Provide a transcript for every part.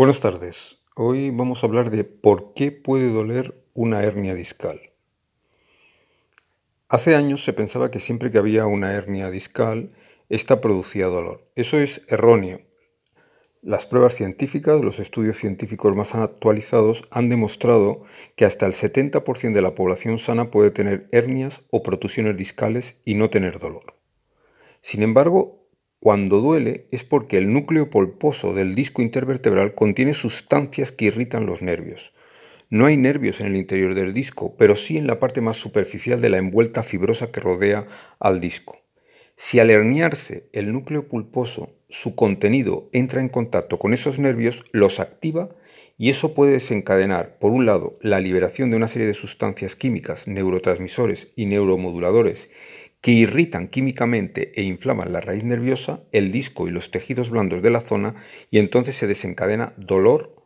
Buenas tardes. Hoy vamos a hablar de por qué puede doler una hernia discal. Hace años se pensaba que siempre que había una hernia discal, esta producía dolor. Eso es erróneo. Las pruebas científicas, los estudios científicos más actualizados han demostrado que hasta el 70% de la población sana puede tener hernias o protusiones discales y no tener dolor. Sin embargo, cuando duele es porque el núcleo polposo del disco intervertebral contiene sustancias que irritan los nervios. No hay nervios en el interior del disco, pero sí en la parte más superficial de la envuelta fibrosa que rodea al disco. Si al herniarse el núcleo pulposo, su contenido entra en contacto con esos nervios, los activa y eso puede desencadenar, por un lado, la liberación de una serie de sustancias químicas, neurotransmisores y neuromoduladores que irritan químicamente e inflaman la raíz nerviosa, el disco y los tejidos blandos de la zona y entonces se desencadena dolor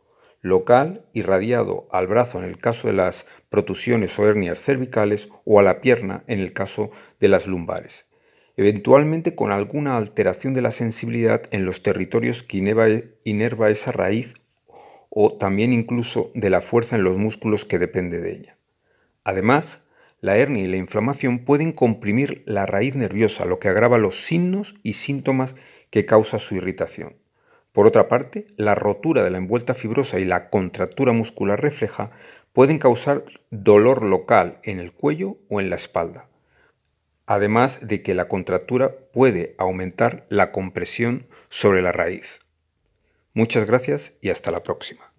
local irradiado al brazo en el caso de las protusiones o hernias cervicales o a la pierna en el caso de las lumbares, eventualmente con alguna alteración de la sensibilidad en los territorios que inerva esa raíz o también incluso de la fuerza en los músculos que depende de ella. Además, la hernia y la inflamación pueden comprimir la raíz nerviosa, lo que agrava los signos y síntomas que causa su irritación. Por otra parte, la rotura de la envuelta fibrosa y la contractura muscular refleja pueden causar dolor local en el cuello o en la espalda, además de que la contractura puede aumentar la compresión sobre la raíz. Muchas gracias y hasta la próxima.